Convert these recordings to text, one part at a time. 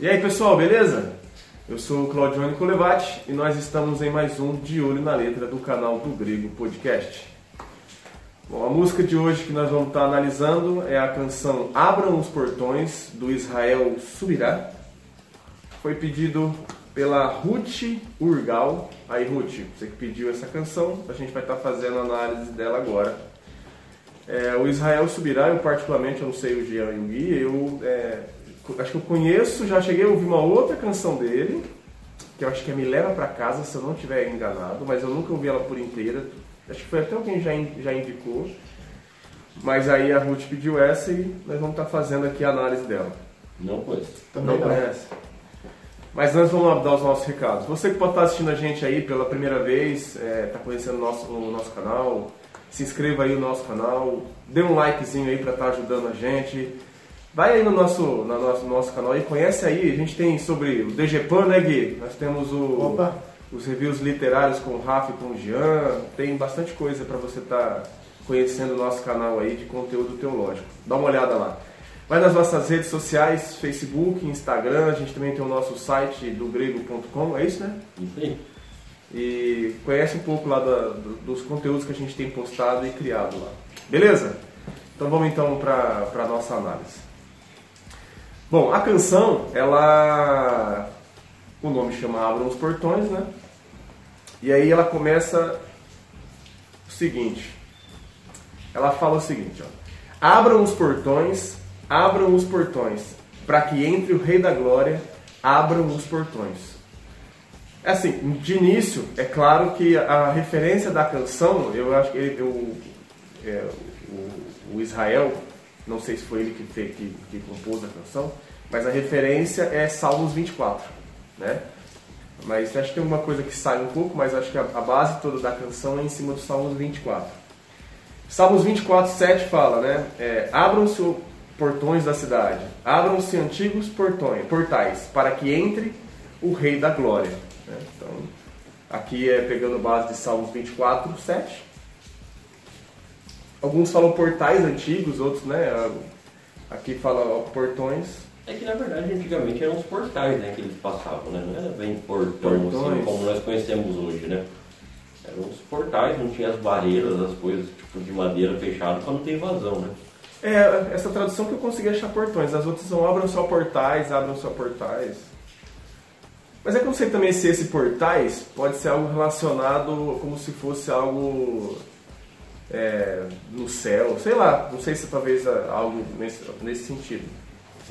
E aí pessoal, beleza? Eu sou o Claudione Colevati e nós estamos em mais um De Olho na Letra do canal do Grego Podcast. Bom, a música de hoje que nós vamos estar analisando é a canção Abram os Portões do Israel Subirá. Foi pedido pela Ruth Urgal. Aí Ruth, você que pediu essa canção, a gente vai estar fazendo a análise dela agora. É, o Israel Subirá, eu particularmente, eu não sei o Jean e o Gui, eu é, acho que eu conheço, já cheguei a ouvir uma outra canção dele, que eu acho que é Me Leva Pra Casa, se eu não estiver enganado, mas eu nunca ouvi ela por inteira. Acho que foi até alguém já, já indicou. Mas aí a Ruth pediu essa e nós vamos estar fazendo aqui a análise dela. Não conheço. Também não, não conhece? Mas antes vamos dar os nossos recados. Você que pode estar assistindo a gente aí pela primeira vez, está é, tá conhecendo o nosso, o nosso canal, se inscreva aí no nosso canal, dê um likezinho aí para estar tá ajudando a gente. Vai aí no nosso, no nosso, no nosso canal e conhece aí, a gente tem sobre o DGPAN, né Gui? Nós temos o, os reviews literários com o Rafa e com o Jean, tem bastante coisa para você estar tá conhecendo o nosso canal aí de conteúdo teológico. Dá uma olhada lá. Vai nas nossas redes sociais, Facebook, Instagram, a gente também tem o nosso site do grego.com, é isso, né? Isso aí. E conhece um pouco lá da, dos conteúdos que a gente tem postado e criado lá. Beleza? Então vamos então para a nossa análise. Bom, a canção, ela. O nome chama Abram os Portões, né? E aí ela começa o seguinte. Ela fala o seguinte, ó. Abram os portões, abram os portões, para que entre o Rei da Glória, abram os portões. É assim, de início, é claro que a referência da canção, eu acho que ele, eu, é, o, o, Israel, não sei se foi ele que, fez, que, que compôs a canção, mas a referência é Salmos 24, né? Mas acho que tem uma coisa que sai um pouco, mas acho que a, a base toda da canção é em cima do Salmos 24. Salmos 24, 7 fala, né? É, Abram-se portões da cidade, abram-se antigos portões, portais, para que entre o Rei da Glória. Né? Então, aqui é pegando base de Salmos 24, 7. Alguns falam portais antigos, outros, né? Aqui fala portões. É que na verdade antigamente eram os portais né, que eles passavam, né? Não era bem portão assim como nós conhecemos hoje, né? Eram os portais, não tinha as barreiras, as coisas tipo de madeira fechada para não ter invasão, né? É, essa tradução que eu consegui achar portões. As outras são abram só portais, abram só portais. Mas é que eu não sei também se esse portais pode ser algo relacionado como se fosse algo é, no céu, sei lá, não sei se talvez é algo nesse, nesse sentido.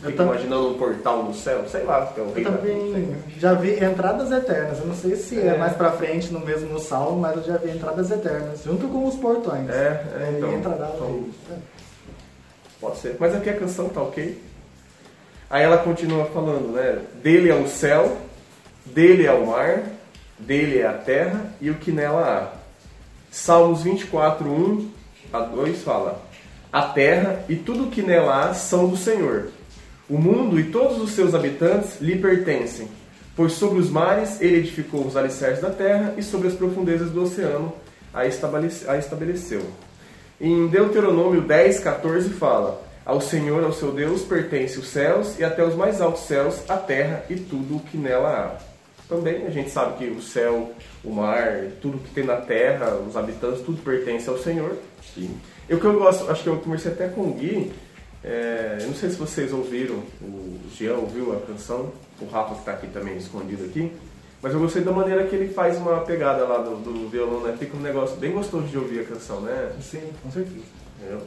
Você fica imaginando um portal no céu, sei lá. É eu também já vi entradas eternas. Eu não sei se é, é mais pra frente no mesmo salmo, mas eu já vi entradas eternas, junto com os portões. É, é então, entrará então, Pode ser. Mas aqui a canção tá ok. Aí ela continua falando, né? Dele é o céu, dele é o mar, dele é a terra e o que nela há. Salmos 24, 1 a 2 fala: A terra e tudo que nela há são do Senhor. O mundo e todos os seus habitantes lhe pertencem, pois sobre os mares ele edificou os alicerces da terra e sobre as profundezas do oceano a estabeleceu. Em Deuteronômio 10, 14 fala: Ao Senhor, ao seu Deus, pertence os céus e até os mais altos céus, a terra e tudo o que nela há. Também a gente sabe que o céu, o mar, tudo que tem na terra, os habitantes, tudo pertence ao Senhor. Sim. E o que eu gosto, acho que eu comecei até com o Gui, é, eu não sei se vocês ouviram, o Jean ouviu a canção, o Rafa que está aqui também escondido aqui. Mas eu gostei da maneira que ele faz uma pegada lá do, do violão, né? Fica um negócio bem gostoso de ouvir a canção, né? Sim, com certeza. Entendeu?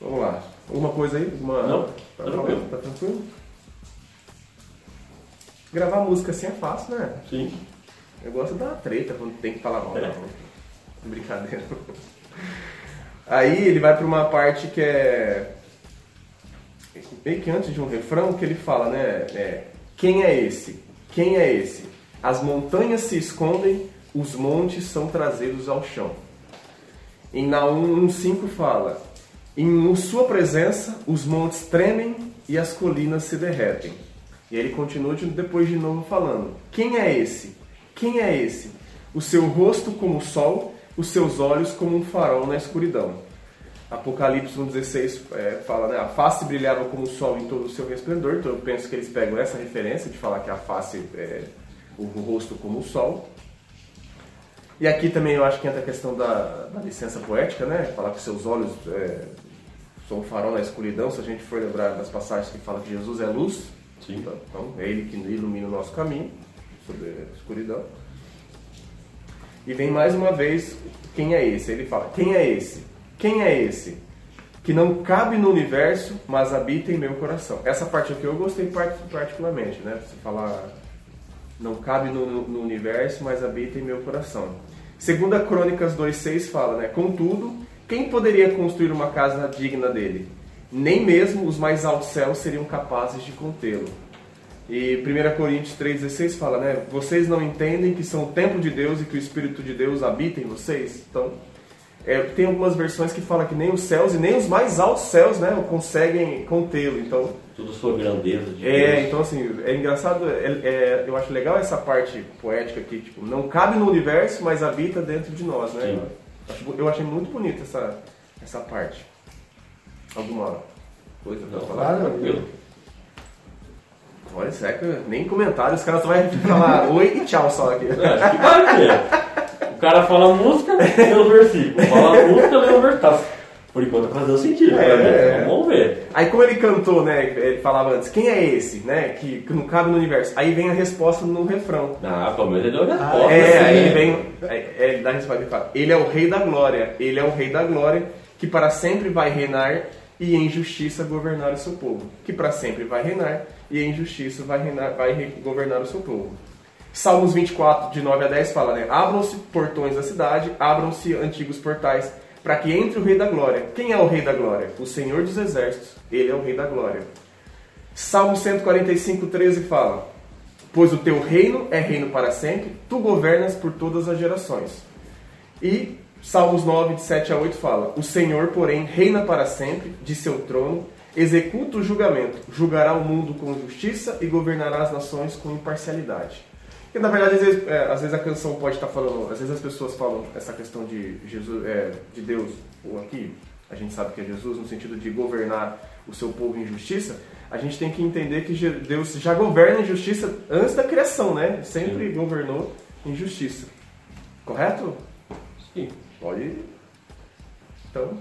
Vamos lá. Alguma coisa aí? Uma... Não, tá tranquilo. Tá tranquilo? Gravar música assim é fácil, né? Sim. Eu gosto da treta quando tem que falar mal. É. Brincadeira. Aí ele vai para uma parte que é meio que antes de um refrão que ele fala, né? É, quem é esse? Quem é esse? As montanhas se escondem, os montes são trazidos ao chão. Em Naum 1,5 fala: Em sua presença os montes tremem e as colinas se derretem. E ele continua depois de novo falando: Quem é esse? Quem é esse? O seu rosto como o sol, os seus olhos como um farol na escuridão. Apocalipse 1,16 é, fala, né? A face brilhava como o sol em todo o seu resplendor. Então eu penso que eles pegam essa referência de falar que a face é o rosto como o sol. E aqui também eu acho que entra a questão da, da licença poética, né? Falar que seus olhos é, são um farol na escuridão. Se a gente for lembrar das passagens que fala que Jesus é luz, Sim. Então, é Ele que ilumina o nosso caminho sobre a escuridão. E vem mais uma vez, quem é esse? Ele fala, quem é esse? Quem é esse? Que não cabe no universo, mas habita em meu coração. Essa parte aqui eu gostei particularmente, né? Você falar, não cabe no, no universo, mas habita em meu coração. Segunda Crônicas 2,6 fala, né? Contudo, quem poderia construir uma casa digna dele? Nem mesmo os mais altos céus seriam capazes de contê-lo. E 1 Coríntios 3,16 fala, né? Vocês não entendem que são o templo de Deus e que o Espírito de Deus habita em vocês? Então, é, tem algumas versões que falam que nem os céus e nem os mais altos céus né, conseguem contê-lo. Então, Tudo sua grandeza de É, Deus. então assim, é engraçado, é, é, eu acho legal essa parte poética aqui, tipo, não cabe no universo, mas habita dentro de nós, né? Eu, eu achei muito bonita essa, essa parte. Alguma coisa pra falar? Claro, Olha, será que nem comentário, os caras só vão falar oi e tchau só aqui. É, acho que vai ter cara fala música, lê o versículo. Fala música, lê o versículo. Tá, por enquanto tá fazendo sentido, é, é. Vamos ver. Aí como ele cantou, né? Ele falava antes, quem é esse, né? Que, que não cabe no universo. Aí vem a resposta no refrão. Ah, pelo menos ele deu a resposta. Ah, é, aí ele vem. É, ele dá a resposta e fala, ele é o rei da glória. Ele é o rei da glória que para sempre vai reinar e em justiça governar o seu povo. Que para sempre vai reinar e em justiça vai, reinar, vai governar o seu povo. Salmos 24, de 9 a 10 fala, né? Abram-se portões da cidade, abram-se antigos portais, para que entre o Rei da Glória. Quem é o Rei da Glória? O Senhor dos Exércitos. Ele é o Rei da Glória. Salmo 145, 13 fala: Pois o teu reino é reino para sempre, tu governas por todas as gerações. E Salmos 9, de 7 a 8 fala: O Senhor, porém, reina para sempre, de seu trono, executa o julgamento, julgará o mundo com justiça e governará as nações com imparcialidade. Porque na verdade, às vezes, é, às vezes a canção pode estar falando, às vezes as pessoas falam essa questão de Jesus, é, de Deus, ou aqui, a gente sabe que é Jesus, no sentido de governar o seu povo em justiça, a gente tem que entender que Deus já governa em justiça antes da criação, né? Sempre Sim. governou em justiça. Correto? Sim. Pode. Então.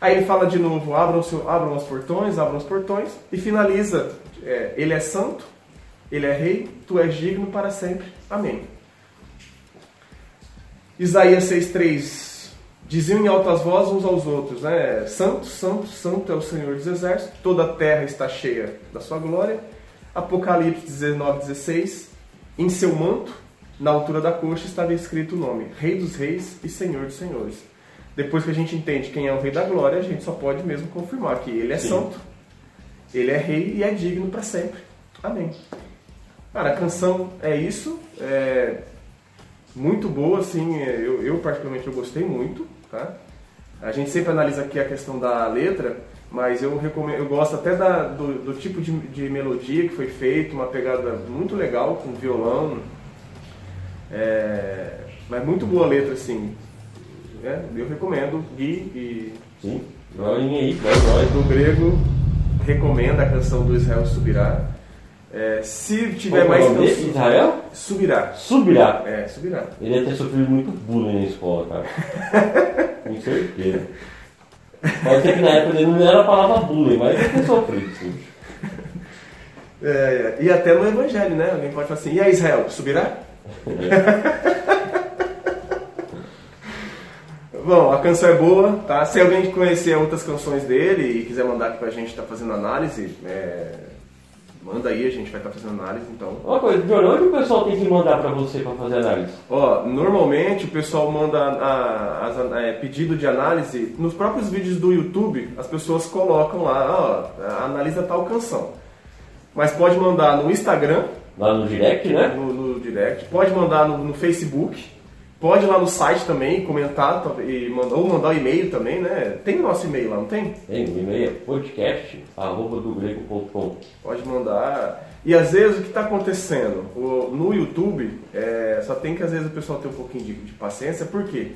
Aí ele fala de novo: abram, seu, abram os portões, abram os portões, e finaliza: é, Ele é santo, ele é rei, tu és digno para sempre. Amém. Isaías 6,3 Diziam em altas vozes uns aos outros, né? Santo, santo, santo é o Senhor dos Exércitos, toda a terra está cheia da sua glória. Apocalipse 19,16 Em seu manto, na altura da coxa, estava escrito o nome: Rei dos Reis e Senhor dos Senhores. Depois que a gente entende quem é o Rei da Glória, a gente só pode mesmo confirmar que ele é Sim. santo, ele é rei e é digno para sempre. Amém. Cara, a canção é isso. É muito boa, assim. Eu, eu particularmente eu gostei muito, tá? A gente sempre analisa aqui a questão da letra, mas eu recomendo, eu gosto até da, do, do tipo de, de, melodia que foi feito, uma pegada muito legal com violão. É, mas muito boa a letra, assim. É, eu recomendo, Gui e. Sim, aí, vai. Do grego, recomenda a canção do Israel Subirá. É, se tiver Qual mais canções. Israel? Subirá. Subirá. É, subirá. Ele ia ter sofrido muito bullying na escola, cara. Com certeza. Pode ser que na época ele não era a palavra bullying, mas ele ter sofrido, sim. É, é, e até no Evangelho, né? Alguém pode falar assim: e aí, Israel, subirá? Bom, a canção é boa, tá? Se alguém conhecer outras canções dele e quiser mandar aqui pra gente, tá fazendo análise, é, Manda aí, a gente vai estar tá fazendo análise, então. Uma coisa, de onde o pessoal tem que mandar para você para fazer análise? Ó, normalmente o pessoal manda a, é, pedido de análise nos próprios vídeos do YouTube, as pessoas colocam lá, ó, analisa tal canção. Mas pode mandar no Instagram. Lá no direct, né? No, no Pode mandar no, no Facebook Pode ir lá no site também comentar e mandar, ou mandar um e-mail também, né? Tem o nosso e-mail lá, não tem? Tem, o e-mail é podcast.com. Pode mandar. E às vezes o que está acontecendo? O, no YouTube, é, só tem que às vezes o pessoal ter um pouquinho de, de paciência, por quê?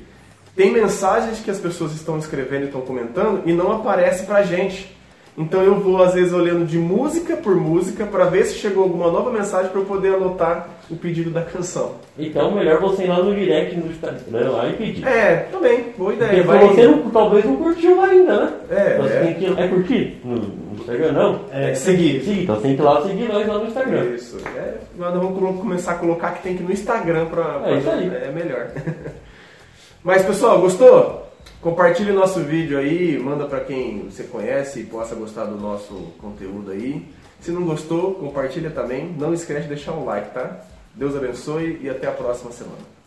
tem mensagens que as pessoas estão escrevendo e estão comentando e não aparece pra gente. Então eu vou às vezes olhando de música por música para ver se chegou alguma nova mensagem para eu poder anotar o pedido da canção. Então melhor você ir lá no direct no Instagram lá e pedir. É, também, boa ideia. Porque você não, talvez não curtiu ainda, né? É, você é. Tem que, é curtir no, no Instagram, não? É, seguir. Seguir, então você tem que ir lá seguir nós lá no Instagram. Isso. É, nós vamos começar a colocar que tem que ir no Instagram para. É isso aí. É melhor. Mas pessoal, gostou? Compartilhe nosso vídeo aí, manda para quem você conhece e possa gostar do nosso conteúdo aí. Se não gostou, compartilha também. Não esquece de deixar um like, tá? Deus abençoe e até a próxima semana.